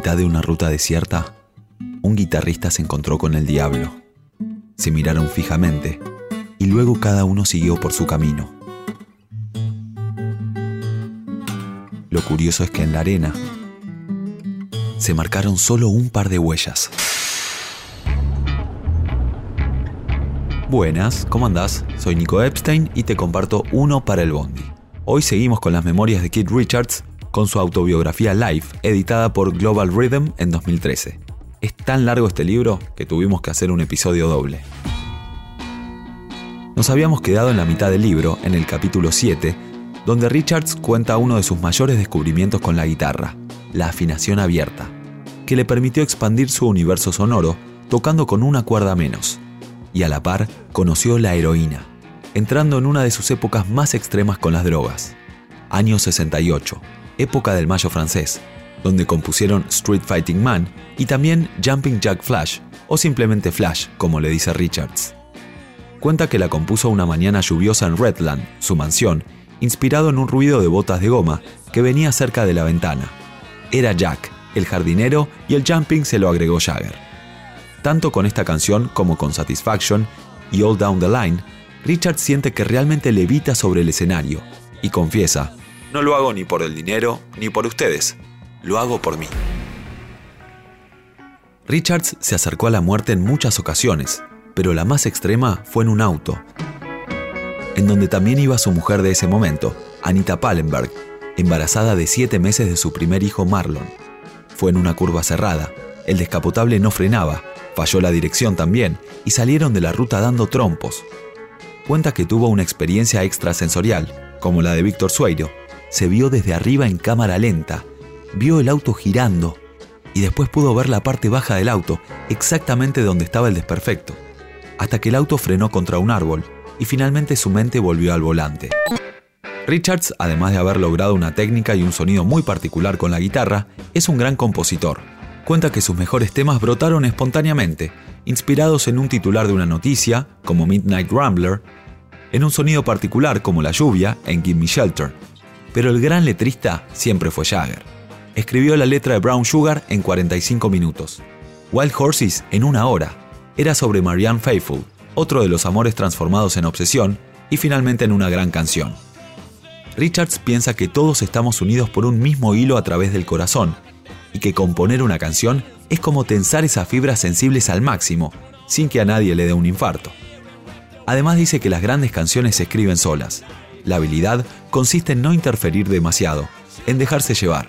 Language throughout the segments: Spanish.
mitad de una ruta desierta, un guitarrista se encontró con el diablo. Se miraron fijamente y luego cada uno siguió por su camino. Lo curioso es que en la arena se marcaron solo un par de huellas. Buenas, ¿cómo andás? Soy Nico Epstein y te comparto uno para el Bondi. Hoy seguimos con las memorias de Keith Richards con su autobiografía Life, editada por Global Rhythm en 2013. Es tan largo este libro que tuvimos que hacer un episodio doble. Nos habíamos quedado en la mitad del libro, en el capítulo 7, donde Richards cuenta uno de sus mayores descubrimientos con la guitarra, la afinación abierta, que le permitió expandir su universo sonoro tocando con una cuerda menos y a la par conoció la heroína, entrando en una de sus épocas más extremas con las drogas. Año 68, época del Mayo francés, donde compusieron Street Fighting Man y también Jumping Jack Flash, o simplemente Flash, como le dice Richards. Cuenta que la compuso una mañana lluviosa en Redland, su mansión, inspirado en un ruido de botas de goma que venía cerca de la ventana. Era Jack, el jardinero, y el jumping se lo agregó Jagger. Tanto con esta canción como con Satisfaction y All Down the Line, Richard siente que realmente levita sobre el escenario y confiesa, no lo hago ni por el dinero ni por ustedes, lo hago por mí. Richards se acercó a la muerte en muchas ocasiones, pero la más extrema fue en un auto, en donde también iba su mujer de ese momento, Anita Pallenberg, embarazada de siete meses de su primer hijo Marlon. Fue en una curva cerrada, el descapotable no frenaba Falló la dirección también y salieron de la ruta dando trompos. Cuenta que tuvo una experiencia extrasensorial, como la de Víctor Sueiro. Se vio desde arriba en cámara lenta, vio el auto girando y después pudo ver la parte baja del auto, exactamente donde estaba el desperfecto, hasta que el auto frenó contra un árbol y finalmente su mente volvió al volante. Richards, además de haber logrado una técnica y un sonido muy particular con la guitarra, es un gran compositor cuenta que sus mejores temas brotaron espontáneamente, inspirados en un titular de una noticia, como Midnight Rambler, en un sonido particular como la lluvia en Give Me Shelter. Pero el gran letrista siempre fue Jagger. Escribió la letra de Brown Sugar en 45 minutos. Wild Horses en una hora. Era sobre Marianne Faithfull, otro de los amores transformados en obsesión, y finalmente en una gran canción. Richards piensa que todos estamos unidos por un mismo hilo a través del corazón, y que componer una canción es como tensar esas fibras sensibles al máximo, sin que a nadie le dé un infarto. Además dice que las grandes canciones se escriben solas. La habilidad consiste en no interferir demasiado, en dejarse llevar.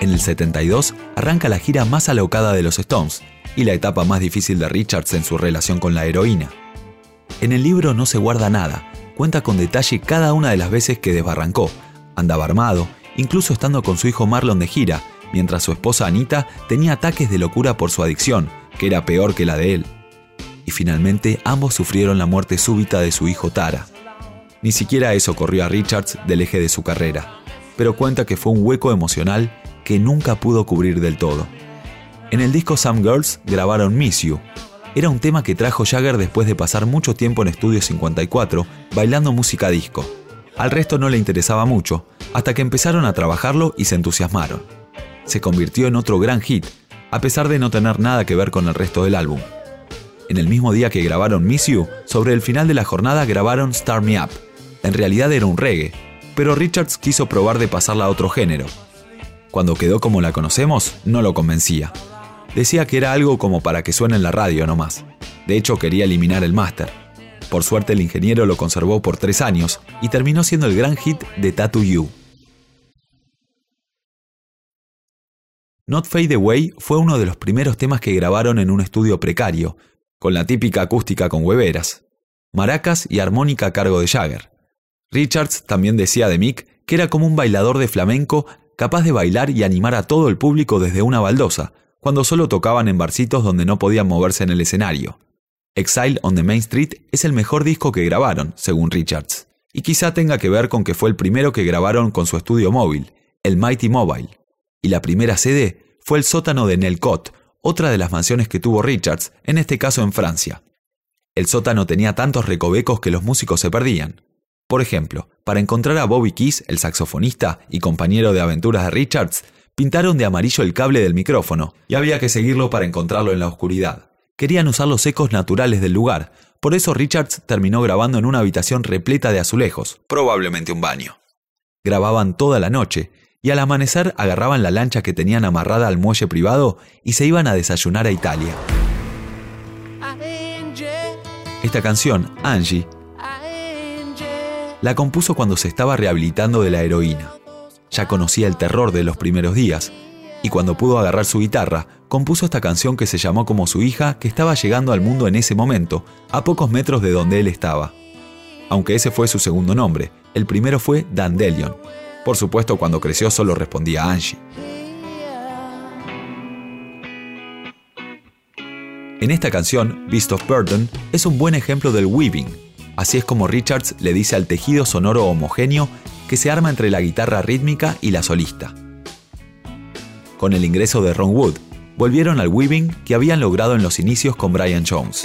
En el 72 arranca la gira más alocada de los Stones y la etapa más difícil de Richards en su relación con la heroína. En el libro no se guarda nada, cuenta con detalle cada una de las veces que desbarrancó, andaba armado, incluso estando con su hijo Marlon de gira, mientras su esposa Anita tenía ataques de locura por su adicción, que era peor que la de él. Y finalmente ambos sufrieron la muerte súbita de su hijo Tara. Ni siquiera eso corrió a Richards del eje de su carrera, pero cuenta que fue un hueco emocional que nunca pudo cubrir del todo. En el disco Some Girls grabaron Miss You. Era un tema que trajo Jagger después de pasar mucho tiempo en Estudio 54 bailando música disco. Al resto no le interesaba mucho, hasta que empezaron a trabajarlo y se entusiasmaron. Se convirtió en otro gran hit, a pesar de no tener nada que ver con el resto del álbum. En el mismo día que grabaron Miss You, sobre el final de la jornada grabaron Start Me Up. En realidad era un reggae, pero Richards quiso probar de pasarla a otro género. Cuando quedó como la conocemos, no lo convencía. Decía que era algo como para que suene en la radio nomás. De hecho, quería eliminar el máster. Por suerte el ingeniero lo conservó por tres años y terminó siendo el gran hit de Tattoo You. Not Fade Away fue uno de los primeros temas que grabaron en un estudio precario, con la típica acústica con hueveras, maracas y armónica a cargo de Jagger. Richards también decía de Mick que era como un bailador de flamenco capaz de bailar y animar a todo el público desde una baldosa, cuando solo tocaban en barcitos donde no podían moverse en el escenario. Exile on the Main Street es el mejor disco que grabaron, según Richards, y quizá tenga que ver con que fue el primero que grabaron con su estudio móvil, el Mighty Mobile, y la primera sede fue el sótano de Nelcott, otra de las mansiones que tuvo Richards, en este caso en Francia. El sótano tenía tantos recovecos que los músicos se perdían. Por ejemplo, para encontrar a Bobby Keys, el saxofonista y compañero de aventuras de Richards, pintaron de amarillo el cable del micrófono y había que seguirlo para encontrarlo en la oscuridad. Querían usar los ecos naturales del lugar, por eso Richards terminó grabando en una habitación repleta de azulejos, probablemente un baño. Grababan toda la noche y al amanecer agarraban la lancha que tenían amarrada al muelle privado y se iban a desayunar a Italia. Esta canción, Angie, la compuso cuando se estaba rehabilitando de la heroína. Ya conocía el terror de los primeros días, y cuando pudo agarrar su guitarra, compuso esta canción que se llamó como su hija, que estaba llegando al mundo en ese momento, a pocos metros de donde él estaba. Aunque ese fue su segundo nombre, el primero fue Dandelion. Por supuesto, cuando creció solo respondía Angie. En esta canción, Beast of Burden es un buen ejemplo del weaving, Así es como Richards le dice al tejido sonoro homogéneo que se arma entre la guitarra rítmica y la solista. Con el ingreso de Ron Wood, volvieron al weaving que habían logrado en los inicios con Brian Jones.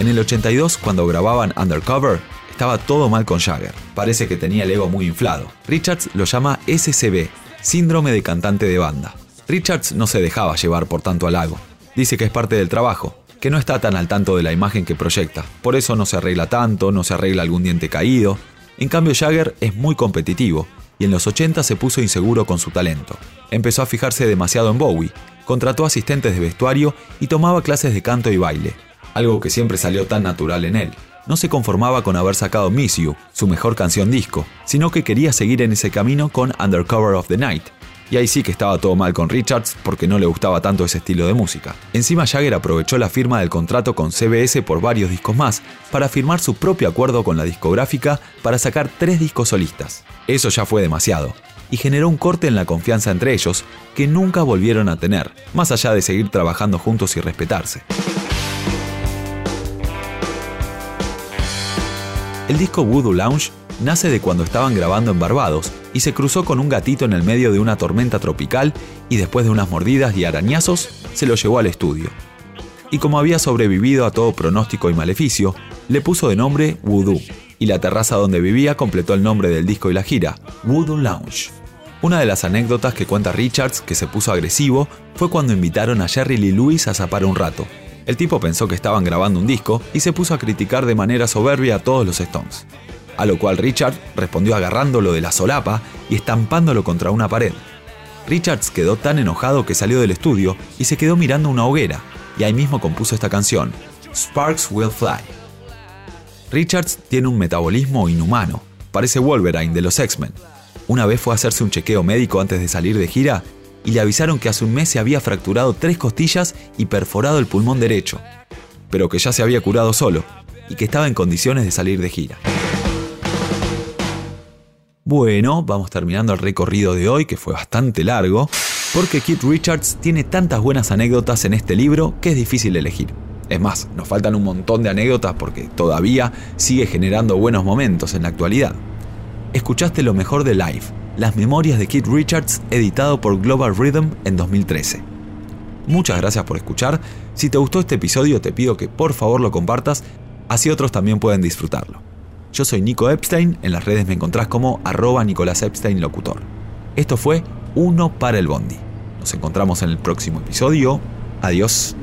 En el 82, cuando grababan Undercover, estaba todo mal con Jagger. Parece que tenía el ego muy inflado. Richards lo llama SCB, Síndrome de cantante de banda. Richards no se dejaba llevar por tanto halago. Dice que es parte del trabajo, que no está tan al tanto de la imagen que proyecta. Por eso no se arregla tanto, no se arregla algún diente caído. En cambio, Jagger es muy competitivo y en los 80 se puso inseguro con su talento. Empezó a fijarse demasiado en Bowie, contrató asistentes de vestuario y tomaba clases de canto y baile, algo que siempre salió tan natural en él no se conformaba con haber sacado Miss You, su mejor canción disco, sino que quería seguir en ese camino con Undercover of the Night. Y ahí sí que estaba todo mal con Richards porque no le gustaba tanto ese estilo de música. Encima Jagger aprovechó la firma del contrato con CBS por varios discos más para firmar su propio acuerdo con la discográfica para sacar tres discos solistas. Eso ya fue demasiado y generó un corte en la confianza entre ellos que nunca volvieron a tener, más allá de seguir trabajando juntos y respetarse. El disco Voodoo Lounge nace de cuando estaban grabando en Barbados y se cruzó con un gatito en el medio de una tormenta tropical y después de unas mordidas y arañazos se lo llevó al estudio. Y como había sobrevivido a todo pronóstico y maleficio, le puso de nombre Voodoo, y la terraza donde vivía completó el nombre del disco y la gira, Voodoo Lounge. Una de las anécdotas que cuenta Richards que se puso agresivo fue cuando invitaron a Jerry Lee Lewis a zapar un rato, el tipo pensó que estaban grabando un disco y se puso a criticar de manera soberbia a todos los Stones. A lo cual Richard respondió agarrándolo de la solapa y estampándolo contra una pared. Richards quedó tan enojado que salió del estudio y se quedó mirando una hoguera, y ahí mismo compuso esta canción, Sparks Will Fly. Richards tiene un metabolismo inhumano, parece Wolverine de los X-Men. Una vez fue a hacerse un chequeo médico antes de salir de gira y le avisaron que hace un mes se había fracturado tres costillas y perforado el pulmón derecho, pero que ya se había curado solo y que estaba en condiciones de salir de gira. Bueno, vamos terminando el recorrido de hoy, que fue bastante largo, porque Keith Richards tiene tantas buenas anécdotas en este libro que es difícil elegir. Es más, nos faltan un montón de anécdotas porque todavía sigue generando buenos momentos en la actualidad. Escuchaste lo mejor de Live, las memorias de Keith Richards, editado por Global Rhythm en 2013. Muchas gracias por escuchar. Si te gustó este episodio, te pido que por favor lo compartas, así otros también pueden disfrutarlo. Yo soy Nico Epstein, en las redes me encontrás como arroba Nicolás Epstein Locutor. Esto fue Uno para el Bondi. Nos encontramos en el próximo episodio. Adiós.